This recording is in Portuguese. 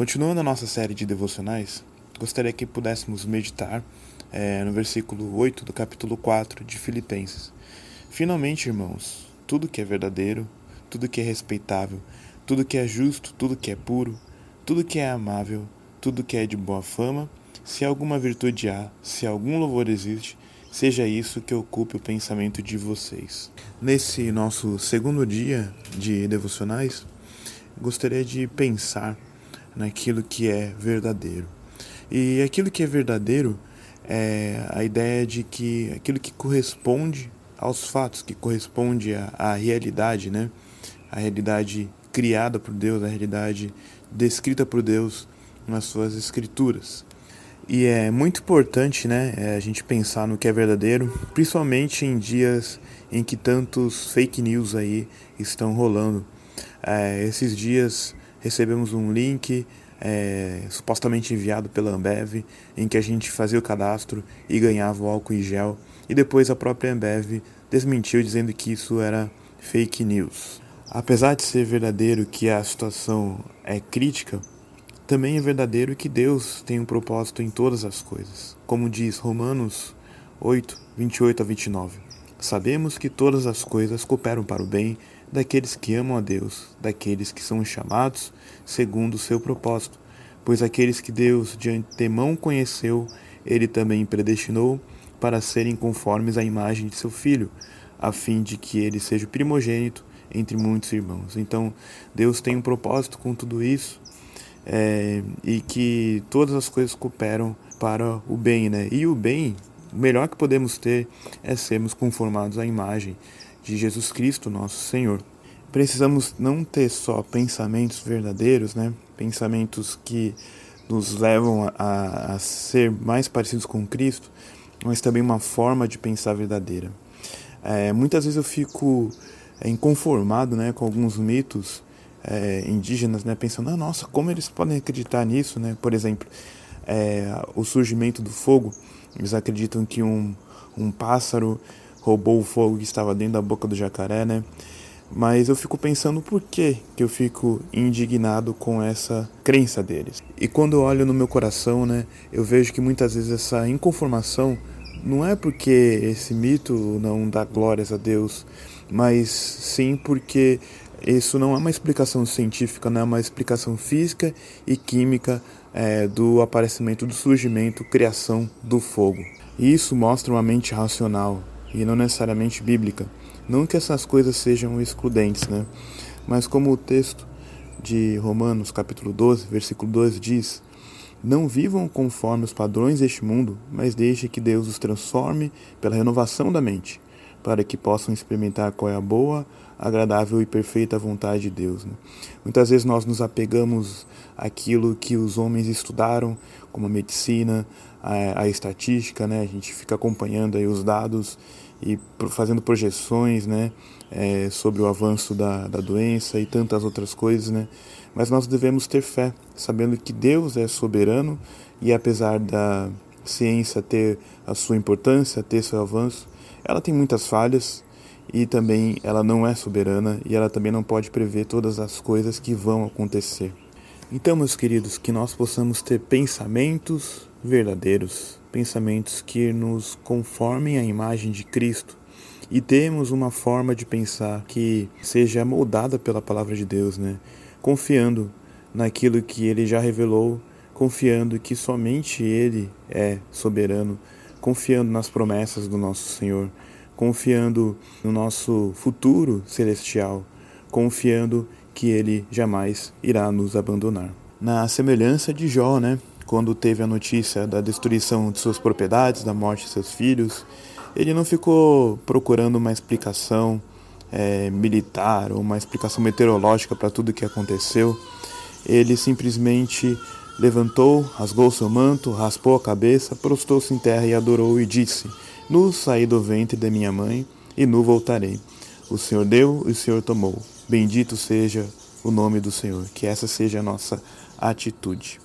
Continuando a nossa série de devocionais, gostaria que pudéssemos meditar é, no versículo 8 do capítulo 4 de Filipenses. Finalmente, irmãos, tudo que é verdadeiro, tudo que é respeitável, tudo que é justo, tudo que é puro, tudo que é amável, tudo que é de boa fama, se alguma virtude há, se algum louvor existe, seja isso que ocupe o pensamento de vocês. Nesse nosso segundo dia de devocionais, gostaria de pensar naquilo que é verdadeiro. E aquilo que é verdadeiro é a ideia de que aquilo que corresponde aos fatos, que corresponde à, à realidade, né? A realidade criada por Deus, a realidade descrita por Deus nas suas escrituras. E é muito importante, né, é a gente pensar no que é verdadeiro, principalmente em dias em que tantos fake news aí estão rolando. É, esses dias recebemos um link é, supostamente enviado pela Ambev, em que a gente fazia o cadastro e ganhava o álcool em gel, e depois a própria Ambev desmentiu dizendo que isso era fake news. Apesar de ser verdadeiro que a situação é crítica, também é verdadeiro que Deus tem um propósito em todas as coisas. Como diz Romanos 8, 28 a 29. Sabemos que todas as coisas cooperam para o bem daqueles que amam a Deus, daqueles que são chamados segundo o seu propósito. Pois aqueles que Deus de antemão conheceu, ele também predestinou para serem conformes à imagem de seu filho, a fim de que ele seja primogênito entre muitos irmãos. Então, Deus tem um propósito com tudo isso é, e que todas as coisas cooperam para o bem, né? E o bem, o melhor que podemos ter é sermos conformados à imagem de Jesus Cristo, nosso Senhor. Precisamos não ter só pensamentos verdadeiros, né? Pensamentos que nos levam a, a ser mais parecidos com Cristo, mas também uma forma de pensar verdadeira. É, muitas vezes eu fico é, inconformado né, com alguns mitos é, indígenas, né, pensando, ah, nossa, como eles podem acreditar nisso? Né? Por exemplo, é, o surgimento do fogo, eles acreditam que um, um pássaro roubou o fogo que estava dentro da boca do jacaré, né? Mas eu fico pensando por que, que eu fico indignado com essa crença deles. E quando eu olho no meu coração, né, eu vejo que muitas vezes essa inconformação não é porque esse mito não dá glórias a Deus, mas sim porque isso não é uma explicação científica, não é uma explicação física e química é, do aparecimento, do surgimento, criação do fogo. E isso mostra uma mente racional e não necessariamente bíblica. Não que essas coisas sejam excludentes, né? Mas como o texto de Romanos, capítulo 12, versículo 12 diz: Não vivam conforme os padrões deste mundo, mas deixe que Deus os transforme pela renovação da mente, para que possam experimentar qual é a boa, agradável e perfeita vontade de Deus. Né? Muitas vezes nós nos apegamos àquilo que os homens estudaram, como a medicina, a, a estatística, né? a gente fica acompanhando aí os dados e fazendo projeções né, é, sobre o avanço da, da doença e tantas outras coisas, né? Mas nós devemos ter fé, sabendo que Deus é soberano e apesar da ciência ter a sua importância, ter seu avanço, ela tem muitas falhas e também ela não é soberana e ela também não pode prever todas as coisas que vão acontecer. Então, meus queridos, que nós possamos ter pensamentos verdadeiros, pensamentos que nos conformem à imagem de Cristo e temos uma forma de pensar que seja moldada pela palavra de Deus, né? Confiando naquilo que ele já revelou, confiando que somente ele é soberano, confiando nas promessas do nosso Senhor, confiando no nosso futuro celestial, confiando que ele jamais irá nos abandonar. Na semelhança de Jó, né? quando teve a notícia da destruição de suas propriedades, da morte de seus filhos, ele não ficou procurando uma explicação é, militar ou uma explicação meteorológica para tudo o que aconteceu. Ele simplesmente levantou, rasgou seu manto, raspou a cabeça, prostou-se em terra e adorou e disse: Nu saí do ventre da minha mãe e nu voltarei. O Senhor deu e o Senhor tomou. Bendito seja o nome do Senhor. Que essa seja a nossa atitude.